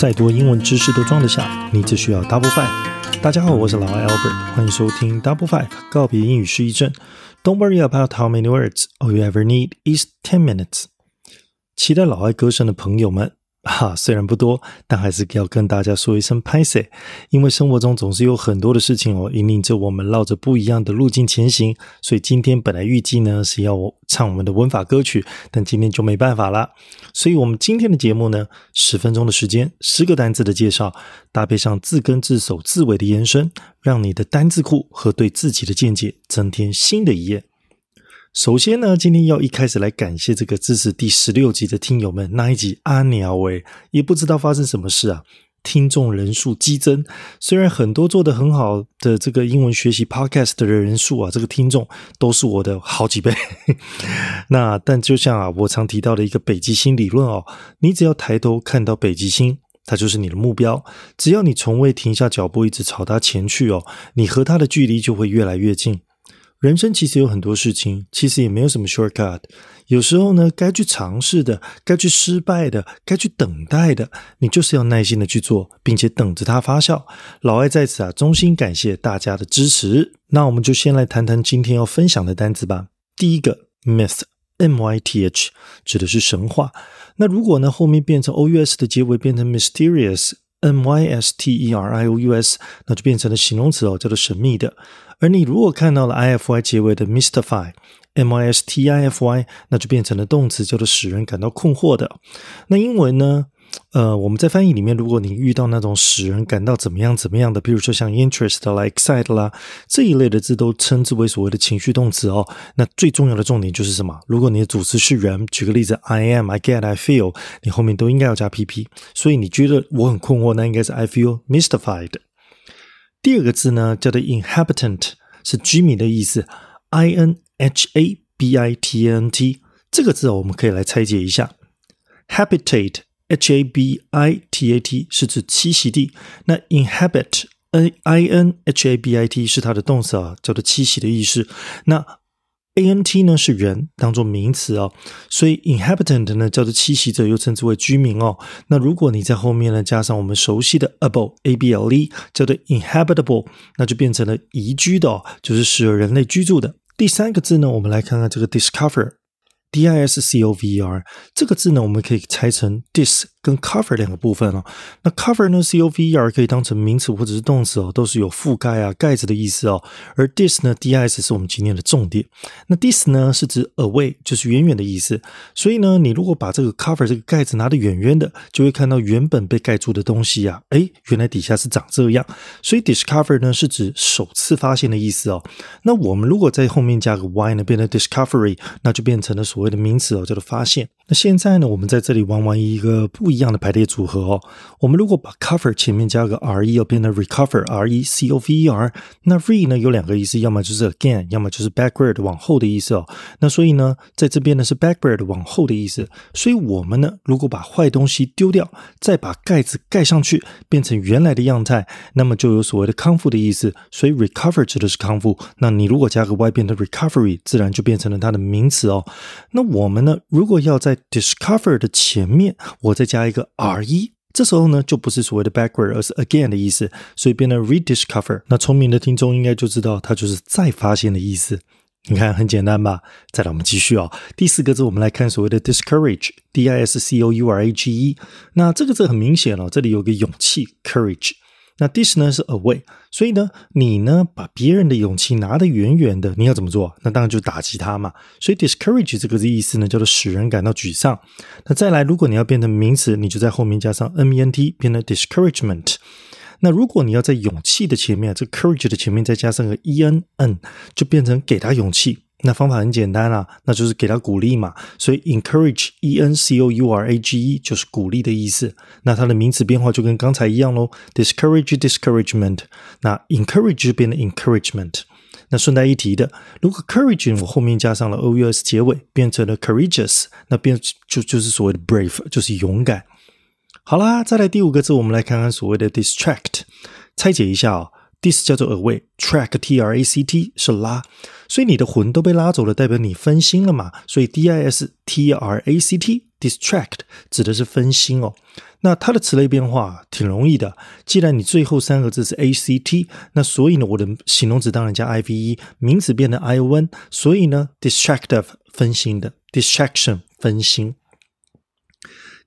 再多英文知识都装得下，你只需要 Double Five。大家好，我是老外 Albert，欢迎收听 Double Five 告别英语失忆症。Don't worry about how many words, all you ever need is ten minutes。期待老外歌声的朋友们。哈，虽然不多，但还是要跟大家说一声拍谢，因为生活中总是有很多的事情哦，引领着我们绕着不一样的路径前行。所以今天本来预计呢是要我唱我们的文法歌曲，但今天就没办法了。所以我们今天的节目呢，十分钟的时间，十个单字的介绍，搭配上字根、字首、字尾的延伸，让你的单字库和对自己的见解增添新的一页。首先呢，今天要一开始来感谢这个支持第十六集的听友们。那一集阿鸟喂，也不知道发生什么事啊，听众人数激增。虽然很多做的很好的这个英文学习 podcast 的人数啊，这个听众都是我的好几倍。那但就像啊，我常提到的一个北极星理论哦，你只要抬头看到北极星，它就是你的目标。只要你从未停下脚步，一直朝它前去哦，你和它的距离就会越来越近。人生其实有很多事情，其实也没有什么 shortcut。有时候呢，该去尝试的，该去失败的，该去等待的，你就是要耐心的去做，并且等着它发酵。老艾在此啊，衷心感谢大家的支持。那我们就先来谈谈今天要分享的单词吧。第一个 myth，m y t h，指的是神话。那如果呢后面变成 o u s 的结尾变成 mysterious Mysterious，那就变成了形容词哦，叫做神秘的。而你如果看到了 i f y 结尾的 mystify，mystify，那就变成了动词，叫做使人感到困惑的。那英文呢？呃，我们在翻译里面，如果你遇到那种使人感到怎么样怎么样的，比如说像 interest 啦、excite 啦这一类的字，都称之为所谓的情绪动词哦。那最重要的重点就是什么？如果你的主词是人，举个例子，I am、I get、I feel，你后面都应该要加 pp。所以你觉得我很困惑，那应该是 I feel mystified。第二个字呢，叫做 inhabitant，是居民的意思，i n h a b i t a n t 这个字哦我们可以来拆解一下 habitat Habitat 是指栖息地，那 inhabit，n i n h a b i t 是它的动词啊，叫做栖息的意思，那。A N T 呢是人，当做名词哦，所以 inhabitant 呢叫做栖息者，又称之为居民哦。那如果你在后面呢加上我们熟悉的 able a b l e，叫做 inhabitable，那就变成了宜居的，就是适合人类居住的。第三个字呢，我们来看看这个 discover。D I S C O V E R 这个字呢，我们可以拆成 dis 跟 cover 两个部分哦。那 cover 呢，C O V E R 可以当成名词或者是动词哦，都是有覆盖啊、盖子的意思哦。而 dis 呢，D I S 是我们今天的重点。那 dis 呢，是指 away，就是远远的意思。所以呢，你如果把这个 cover 这个盖子拿得远远的，就会看到原本被盖住的东西呀，哎，原来底下是长这样。所以 discover 呢，是指首次发现的意思哦。那我们如果在后面加个 y 呢，变成 discovery，那就变成了所谓的名词哦，叫做发现。那现在呢，我们在这里玩玩一个不一样的排列组合哦。我们如果把 cover 前面加个 r e，要变成 recover，r e c o v e r。那 re 呢有两个意思，要么就是 again，要么就是 backward 往后的意思哦。那所以呢，在这边呢是 backward 往后的意思。所以我们呢，如果把坏东西丢掉，再把盖子盖上去，变成原来的样态，那么就有所谓的康复的意思。所以 recover 指的是康复。那你如果加个 y，变成 recovery，自然就变成了它的名词哦。那我们呢，如果要在 discover 的前面，我再加加一个 r 一这时候呢就不是所谓的 backward，而是 again 的意思，所以变成 rediscover。那聪明的听众应该就知道，它就是再发现的意思。你看很简单吧？再来我们继续啊，第四个字我们来看所谓的 discourage，d i s c o u r a g e。那这个字很明显了，这里有个勇气 courage。那 dis 呢是 away，所以呢，你呢把别人的勇气拿得远远的，你要怎么做？那当然就打击他嘛。所以 discourage 这个意思呢，叫做使人感到沮丧。那再来，如果你要变成名词，你就在后面加上 m e n t，变成 discouragement。那如果你要在勇气的前面，这 courage 的前面再加上个 e n n，就变成给他勇气。那方法很简单啦，那就是给他鼓励嘛。所以 encourage e n c o u r a g e 就是鼓励的意思。那它的名词变化就跟刚才一样喽，discourage discouragement。那 encourage 变成 encouragement。那顺带一提的，如果 courage 我后面加上了 o u s 结尾，变成了 courageous，那变就就是所谓的 brave，就是勇敢。好啦，再来第五个字，我们来看看所谓的 distract，拆解一下哦。Dis 叫做 away，track t r a c t 是拉。所以你的魂都被拉走了，代表你分心了嘛。所以 D I S T R A C T distract 指的是分心哦。那它的词类变化挺容易的。既然你最后三个字是 A C T，那所以呢，我的形容词当然加 I V E，名词变成 I O N。所以呢，distractive 分心的，distraction 分心。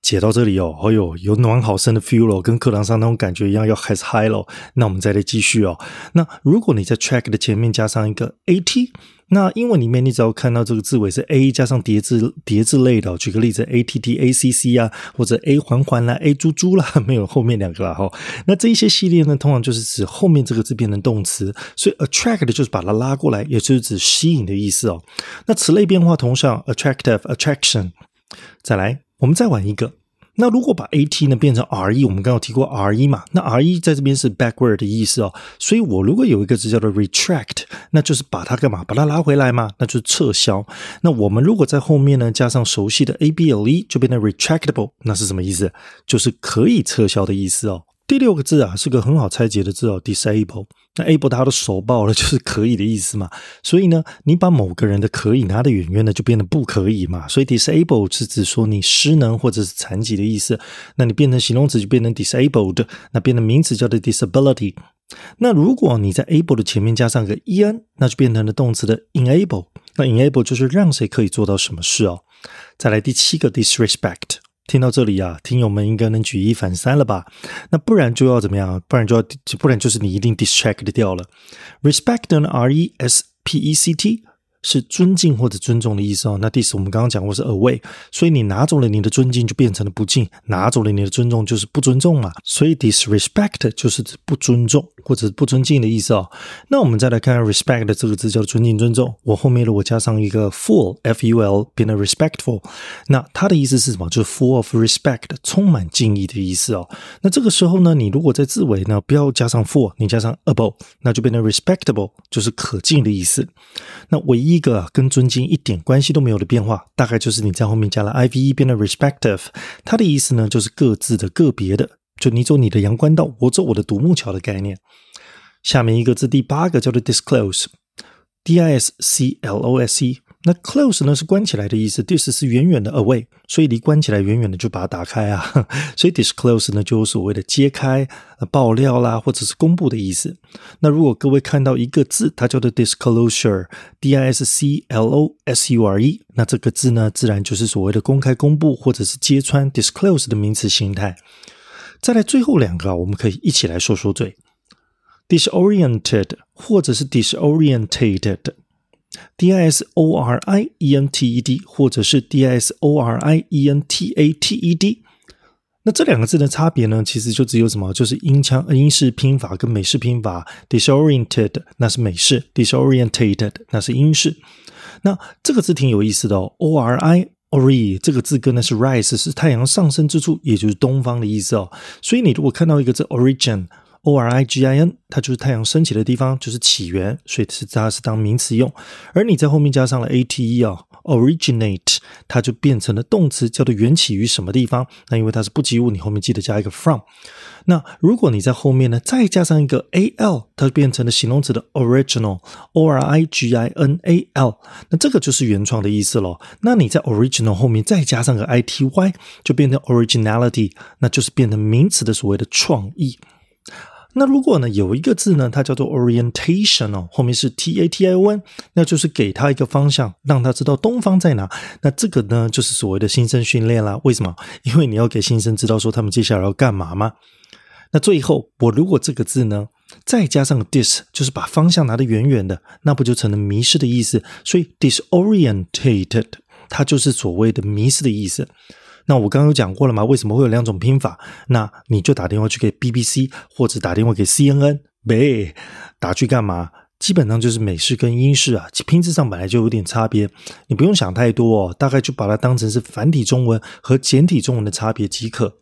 解到这里哦，哎呦，有暖好深的 feel 了，跟课堂上那种感觉一样，要开始 high 了。那我们再来继续哦。那如果你在 track 的前面加上一个 A T，那英文里面你只要看到这个字尾是 A 加上叠字叠字类的，举个例子，A T T A C C 啊，或者 A 环环啦，A 猪猪啦，没有后面两个了哈。那这一些系列呢，通常就是指后面这个字变成动词，所以 attract 就是把它拉过来，也就是指吸引的意思哦。那词类变化同上，attractive attraction。再来，我们再玩一个。那如果把 A T 呢变成 R E，我们刚刚提过 R E 嘛？那 R E 在这边是 backward 的意思哦。所以我如果有一个字叫做 retract，那就是把它干嘛？把它拉回来嘛？那就是撤销。那我们如果在后面呢加上熟悉的 A B L E，就变成 retractable，那是什么意思？就是可以撤销的意思哦。第六个字啊，是个很好拆解的字哦，disable。那 able 它的手爆了，就是可以的意思嘛。所以呢，你把某个人的可以拿得远远的，就变得不可以嘛。所以 disable 是指说你失能或者是残疾的意思。那你变成形容词就变成 disabled，那变成名词叫做 disability。那如果你在 able 的前面加上个 en，那就变成了动词的 enable。那 enable 就是让谁可以做到什么事哦。再来第七个 disrespect。听到这里啊，听友们应该能举一反三了吧？那不然就要怎么样？不然就要，不然就是你一定 distract 掉了。Respect 呢？R E S P E C T。是尊敬或者尊重的意思哦。那第四，我们刚刚讲过是 away，所以你拿走了你的尊敬，就变成了不敬；拿走了你的尊重，就是不尊重嘛。所以 disrespect 就是不尊重或者不尊敬的意思哦。那我们再来看 respect 这个字，叫尊敬、尊重。我后面如果加上一个 full，f u l，变得 respectful，那它的意思是什么？就是 full of respect，充满敬意的意思哦。那这个时候呢，你如果在字尾呢，不要加上 full，你加上 able，那就变成 respectable，就是可敬的意思。那唯一。一个跟尊敬一点关系都没有的变化，大概就是你在后面加了 i v e 变得 respective，它的意思呢就是各自的、个别的，就你走你的阳关道，我走我的独木桥的概念。下面一个字，第八个叫做 disclose，d i s c l o s e。那 close 呢是关起来的意思，dis 是远远的 away，所以离关起来远远的就把它打开啊，所以 disclose 呢就有所谓的揭开、爆料啦，或者是公布的意思。那如果各位看到一个字，它叫做 disclosure，d i s c l o s u r e，那这个字呢自然就是所谓的公开、公布或者是揭穿 disclose 的名词形态。再来最后两个啊，我们可以一起来说说嘴，disoriented 或者是 disorientated。D I S O R I E N T E D，或者是 D I S O R I E N T A T E D，那这两个字的差别呢？其实就只有什么？就是英腔英式拼法跟美式拼法。Disoriented 那是美式，disorientated 那是英式。那这个字挺有意思的哦，O R I O R I 这个字根呢是 rise，是太阳上升之处，也就是东方的意思哦。所以你如果看到一个字 origin。O R I G I N，它就是太阳升起的地方，就是起源，所以是它是当名词用。而你在后面加上了 A T E 啊，originate，它就变成了动词，叫做缘起于什么地方？那因为它是不及物，你后面记得加一个 from。那如果你在后面呢，再加上一个 A L，它就变成了形容词的 original，O R I G I N A L，那这个就是原创的意思咯。那你在 original 后面再加上个 I T Y，就变成 originality，那就是变成名词的所谓的创意。那如果呢有一个字呢，它叫做 orientation 哦，后面是 t a t i o n，那就是给他一个方向，让他知道东方在哪。那这个呢就是所谓的新生训练啦。为什么？因为你要给新生知道说他们接下来要干嘛吗？那最后我如果这个字呢再加上 dis，就是把方向拿得远远的，那不就成了迷失的意思？所以 disorientated 它就是所谓的迷失的意思。那我刚刚有讲过了嘛？为什么会有两种拼法？那你就打电话去给 BBC 或者打电话给 CNN，呗，打去干嘛？基本上就是美式跟英式啊，拼字上本来就有点差别，你不用想太多哦，大概就把它当成是繁体中文和简体中文的差别即可。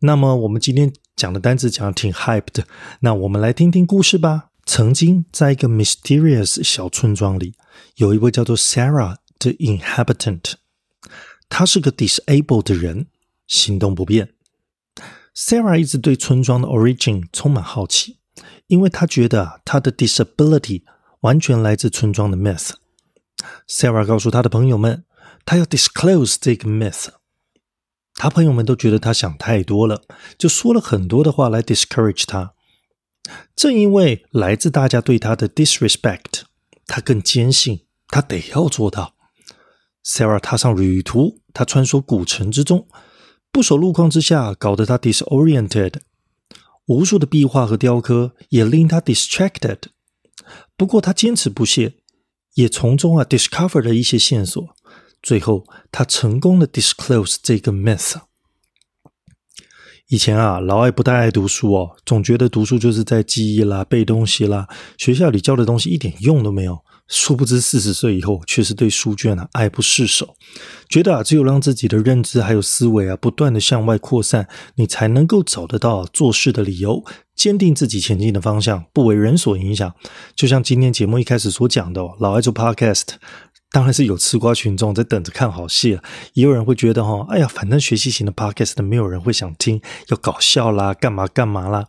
那么我们今天讲的单词讲的挺 hype 的，那我们来听听故事吧。曾经在一个 mysterious 小村庄里，有一位叫做 Sarah 的 inhabitant。他是个 disabled 的人，行动不便。Sarah 一直对村庄的 origin 充满好奇，因为他觉得他的 disability 完全来自村庄的 myth。Sarah 告诉他的朋友们，他要 disclose 这个 myth。他朋友们都觉得他想太多了，就说了很多的话来 discourage 他。正因为来自大家对他的 disrespect，他更坚信他得要做到。Sarah 踏上旅途，他穿梭古城之中，不守路况之下，搞得他 disoriented。无数的壁画和雕刻也令他 distracted。不过他坚持不懈，也从中啊 discover 了一些线索。最后，他成功的 disclose 这个 myth。以前啊，老艾不太爱读书哦，总觉得读书就是在记忆啦、背东西啦，学校里教的东西一点用都没有。殊不知，四十岁以后却是对书卷啊爱不释手，觉得啊只有让自己的认知还有思维啊不断的向外扩散，你才能够找得到做事的理由，坚定自己前进的方向，不为人所影响。就像今天节目一开始所讲的，老爱做 Podcast，当然是有吃瓜群众在等着看好戏了，也有人会觉得哈，哎呀，反正学习型的 Podcast 没有人会想听，要搞笑啦，干嘛干嘛啦。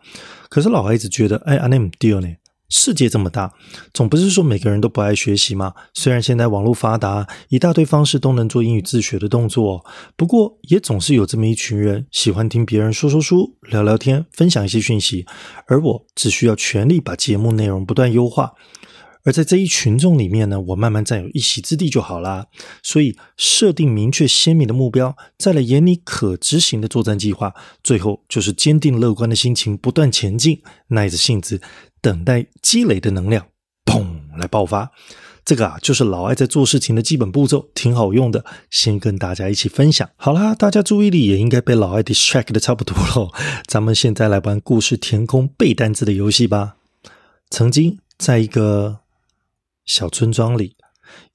可是老爱一直觉得，哎，阿内姆迪尔呢？世界这么大，总不是说每个人都不爱学习嘛。虽然现在网络发达，一大堆方式都能做英语自学的动作，不过也总是有这么一群人喜欢听别人说说书、聊聊天、分享一些讯息，而我只需要全力把节目内容不断优化。而在这一群众里面呢，我慢慢占有一席之地就好啦。所以设定明确鲜明的目标，再来眼里可执行的作战计划，最后就是坚定乐观的心情，不断前进，耐着性子等待积累的能量，砰来爆发。这个啊，就是老艾在做事情的基本步骤，挺好用的。先跟大家一起分享。好啦，大家注意力也应该被老艾 distract 的差不多了。咱们现在来玩故事填空背单词的游戏吧。曾经在一个小村庄里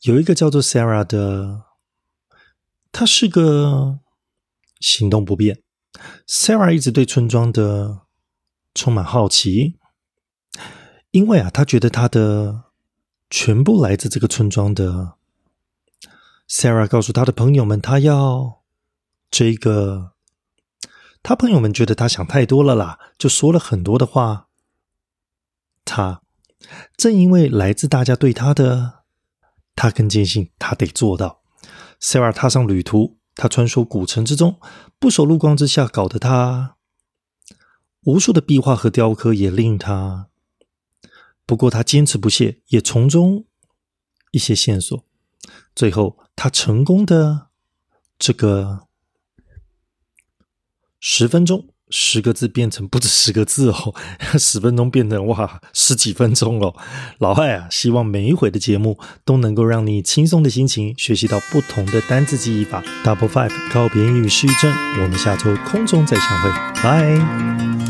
有一个叫做 Sarah 的，她是个行动不便。Sarah 一直对村庄的充满好奇，因为啊，他觉得他的全部来自这个村庄的。Sarah 告诉他的朋友们，他要这个，他朋友们觉得他想太多了啦，就说了很多的话。他。正因为来自大家对他的，他更坚信他得做到。Sarah 踏上旅途，他穿梭古城之中，不守路光之下，搞得他无数的壁画和雕刻也令他。不过他坚持不懈，也从中一些线索，最后他成功的这个十分钟。十个字变成不止十个字哦，十分钟变成哇十几分钟了。老艾啊，希望每一回的节目都能够让你轻松的心情学习到不同的单字记忆法。Double Five 告别英语失忆症，我们下周空中再相会，拜。